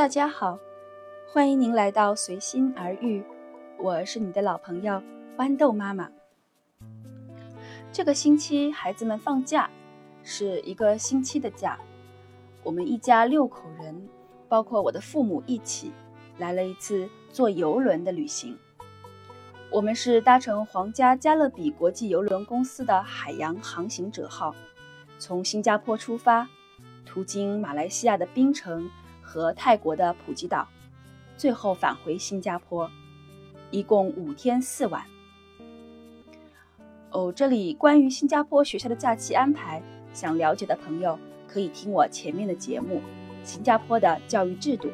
大家好，欢迎您来到随心而遇，我是你的老朋友豌豆妈妈。这个星期孩子们放假，是一个星期的假。我们一家六口人，包括我的父母一起，来了一次坐游轮的旅行。我们是搭乘皇家加勒比国际邮轮公司的海洋航行者号，从新加坡出发，途经马来西亚的槟城。和泰国的普吉岛，最后返回新加坡，一共五天四晚。哦，这里关于新加坡学校的假期安排，想了解的朋友可以听我前面的节目《新加坡的教育制度》。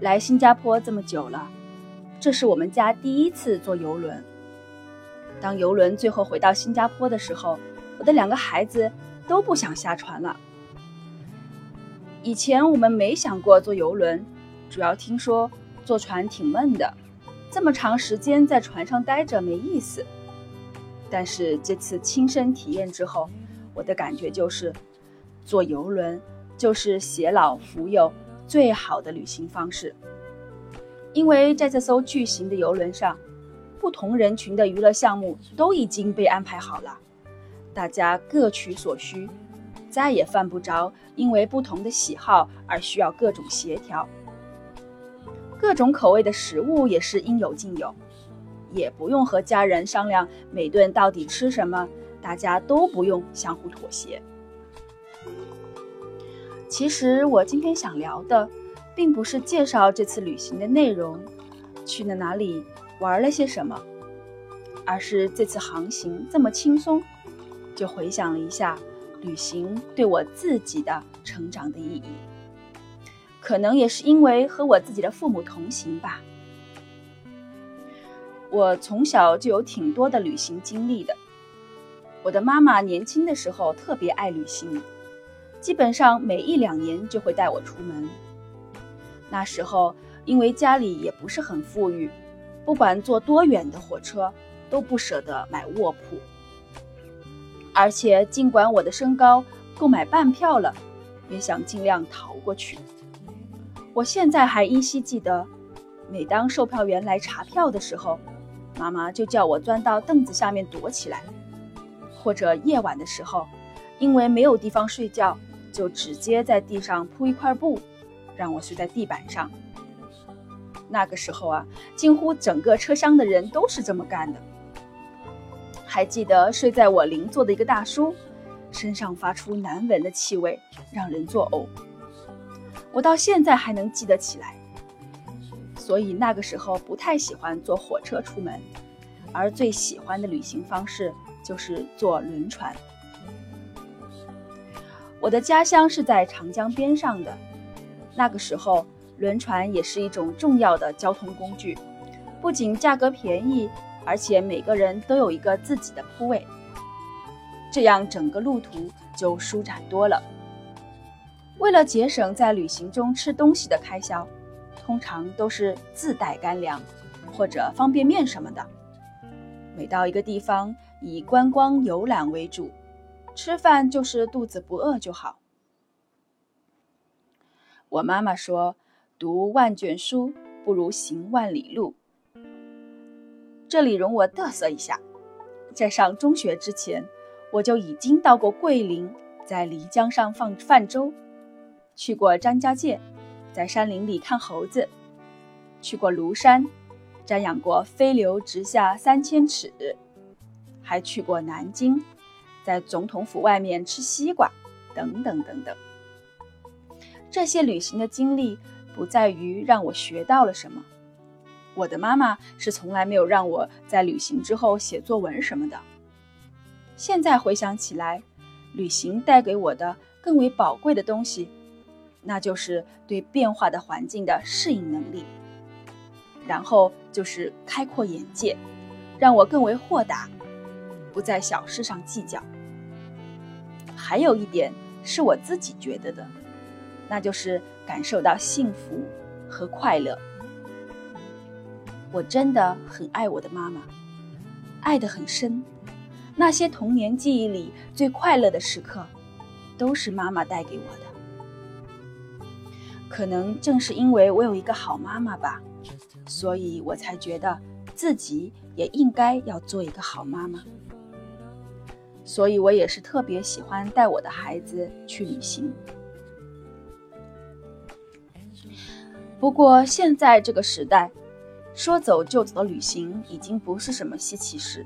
来新加坡这么久了，这是我们家第一次坐游轮。当游轮最后回到新加坡的时候，我的两个孩子都不想下船了。以前我们没想过坐游轮，主要听说坐船挺闷的，这么长时间在船上待着没意思。但是这次亲身体验之后，我的感觉就是，坐游轮就是携老扶幼最好的旅行方式。因为在这艘巨型的游轮上，不同人群的娱乐项目都已经被安排好了，大家各取所需。再也犯不着因为不同的喜好而需要各种协调，各种口味的食物也是应有尽有，也不用和家人商量每顿到底吃什么，大家都不用相互妥协。其实我今天想聊的，并不是介绍这次旅行的内容，去了哪里，玩了些什么，而是这次航行这么轻松，就回想了一下。旅行对我自己的成长的意义，可能也是因为和我自己的父母同行吧。我从小就有挺多的旅行经历的。我的妈妈年轻的时候特别爱旅行，基本上每一两年就会带我出门。那时候因为家里也不是很富裕，不管坐多远的火车都不舍得买卧铺。而且，尽管我的身高够买半票了，也想尽量逃过去。我现在还依稀记得，每当售票员来查票的时候，妈妈就叫我钻到凳子下面躲起来；或者夜晚的时候，因为没有地方睡觉，就直接在地上铺一块布，让我睡在地板上。那个时候啊，几乎整个车厢的人都是这么干的。还记得睡在我邻座的一个大叔，身上发出难闻的气味，让人作呕。我到现在还能记得起来。所以那个时候不太喜欢坐火车出门，而最喜欢的旅行方式就是坐轮船。我的家乡是在长江边上的，那个时候轮船也是一种重要的交通工具，不仅价格便宜。而且每个人都有一个自己的铺位，这样整个路途就舒展多了。为了节省在旅行中吃东西的开销，通常都是自带干粮或者方便面什么的。每到一个地方，以观光游览为主，吃饭就是肚子不饿就好。我妈妈说：“读万卷书不如行万里路。”这里容我嘚瑟一下，在上中学之前，我就已经到过桂林，在漓江上放泛舟；去过张家界，在山林里看猴子；去过庐山，瞻仰过飞流直下三千尺；还去过南京，在总统府外面吃西瓜，等等等等。这些旅行的经历，不在于让我学到了什么。我的妈妈是从来没有让我在旅行之后写作文什么的。现在回想起来，旅行带给我的更为宝贵的东西，那就是对变化的环境的适应能力，然后就是开阔眼界，让我更为豁达，不在小事上计较。还有一点是我自己觉得的，那就是感受到幸福和快乐。我真的很爱我的妈妈，爱得很深。那些童年记忆里最快乐的时刻，都是妈妈带给我的。可能正是因为我有一个好妈妈吧，所以我才觉得自己也应该要做一个好妈妈。所以我也是特别喜欢带我的孩子去旅行。不过现在这个时代，说走就走的旅行已经不是什么稀奇事。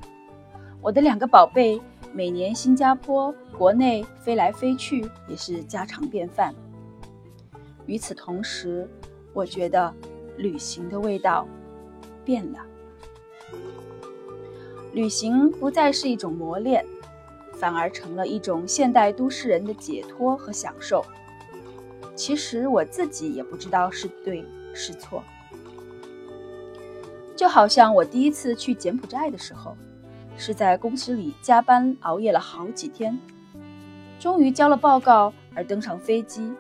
我的两个宝贝每年新加坡国内飞来飞去也是家常便饭。与此同时，我觉得旅行的味道变了。旅行不再是一种磨练，反而成了一种现代都市人的解脱和享受。其实我自己也不知道是对是错，就好像我第一次去柬埔寨的时候，是在公司里加班熬夜了好几天，终于交了报告而登上飞机，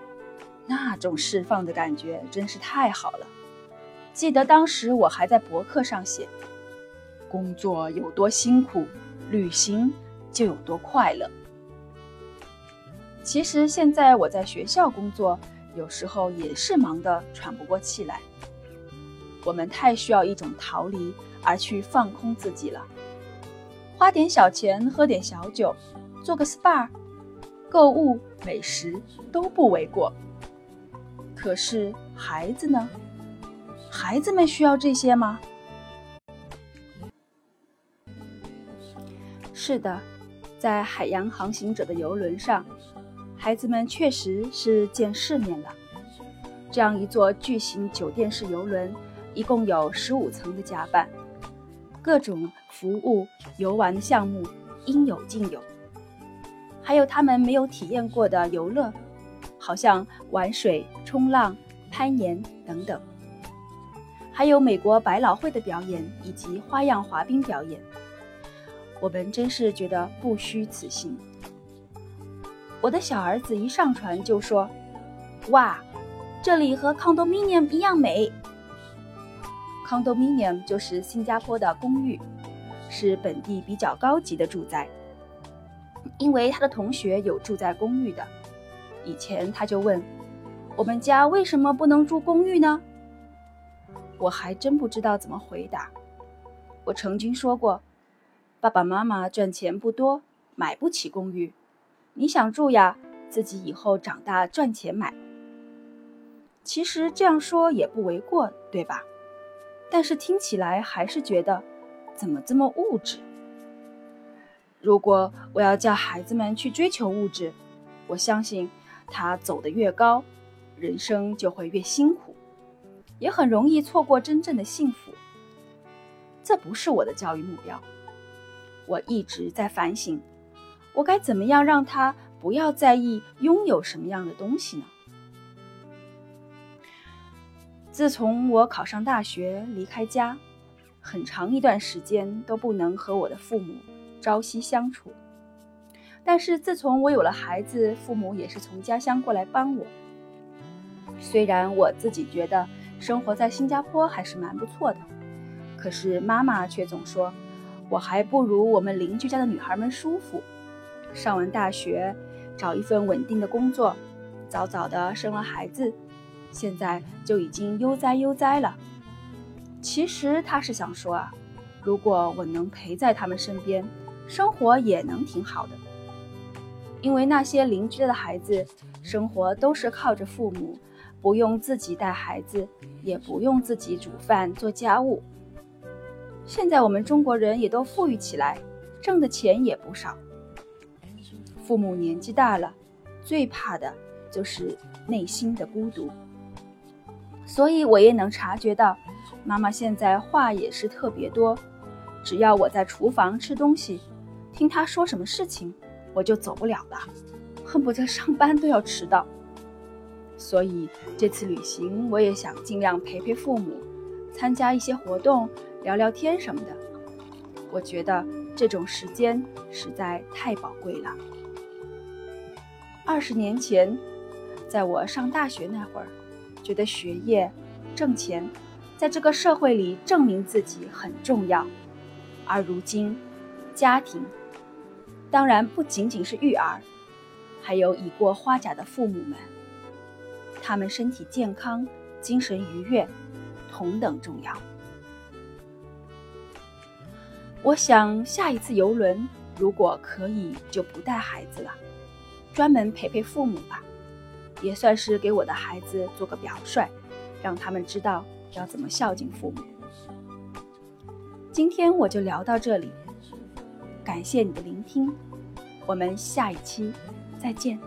那种释放的感觉真是太好了。记得当时我还在博客上写，工作有多辛苦，旅行就有多快乐。其实现在我在学校工作，有时候也是忙得喘不过气来。我们太需要一种逃离，而去放空自己了。花点小钱，喝点小酒，做个 SPA，购物、美食都不为过。可是孩子呢？孩子们需要这些吗？是的，在海洋航行者的游轮上。孩子们确实是见世面了。这样一座巨型酒店式游轮，一共有十五层的甲板，各种服务、游玩的项目应有尽有。还有他们没有体验过的游乐，好像玩水、冲浪、攀岩等等。还有美国百老汇的表演以及花样滑冰表演，我们真是觉得不虚此行。我的小儿子一上船就说：“哇，这里和 condominium 一样美。Condominium 就是新加坡的公寓，是本地比较高级的住宅。因为他的同学有住在公寓的，以前他就问：我们家为什么不能住公寓呢？我还真不知道怎么回答。我曾经说过，爸爸妈妈赚钱不多，买不起公寓。”你想住呀？自己以后长大赚钱买。其实这样说也不为过，对吧？但是听起来还是觉得，怎么这么物质？如果我要叫孩子们去追求物质，我相信他走得越高，人生就会越辛苦，也很容易错过真正的幸福。这不是我的教育目标。我一直在反省。我该怎么样让他不要在意拥有什么样的东西呢？自从我考上大学，离开家，很长一段时间都不能和我的父母朝夕相处。但是自从我有了孩子，父母也是从家乡过来帮我。虽然我自己觉得生活在新加坡还是蛮不错的，可是妈妈却总说，我还不如我们邻居家的女孩们舒服。上完大学，找一份稳定的工作，早早的生了孩子，现在就已经悠哉悠哉了。其实他是想说啊，如果我能陪在他们身边，生活也能挺好的。因为那些邻居的孩子，生活都是靠着父母，不用自己带孩子，也不用自己煮饭做家务。现在我们中国人也都富裕起来，挣的钱也不少。父母年纪大了，最怕的就是内心的孤独。所以我也能察觉到，妈妈现在话也是特别多。只要我在厨房吃东西，听她说什么事情，我就走不了了，恨不得上班都要迟到。所以这次旅行，我也想尽量陪陪父母，参加一些活动，聊聊天什么的。我觉得这种时间实在太宝贵了。二十年前，在我上大学那会儿，觉得学业、挣钱，在这个社会里证明自己很重要。而如今，家庭，当然不仅仅是育儿，还有已过花甲的父母们，他们身体健康、精神愉悦同等重要。我想下一次游轮如果可以，就不带孩子了，专门陪陪父母吧，也算是给我的孩子做个表率，让他们知道要怎么孝敬父母。今天我就聊到这里，感谢你的聆听，我们下一期再见。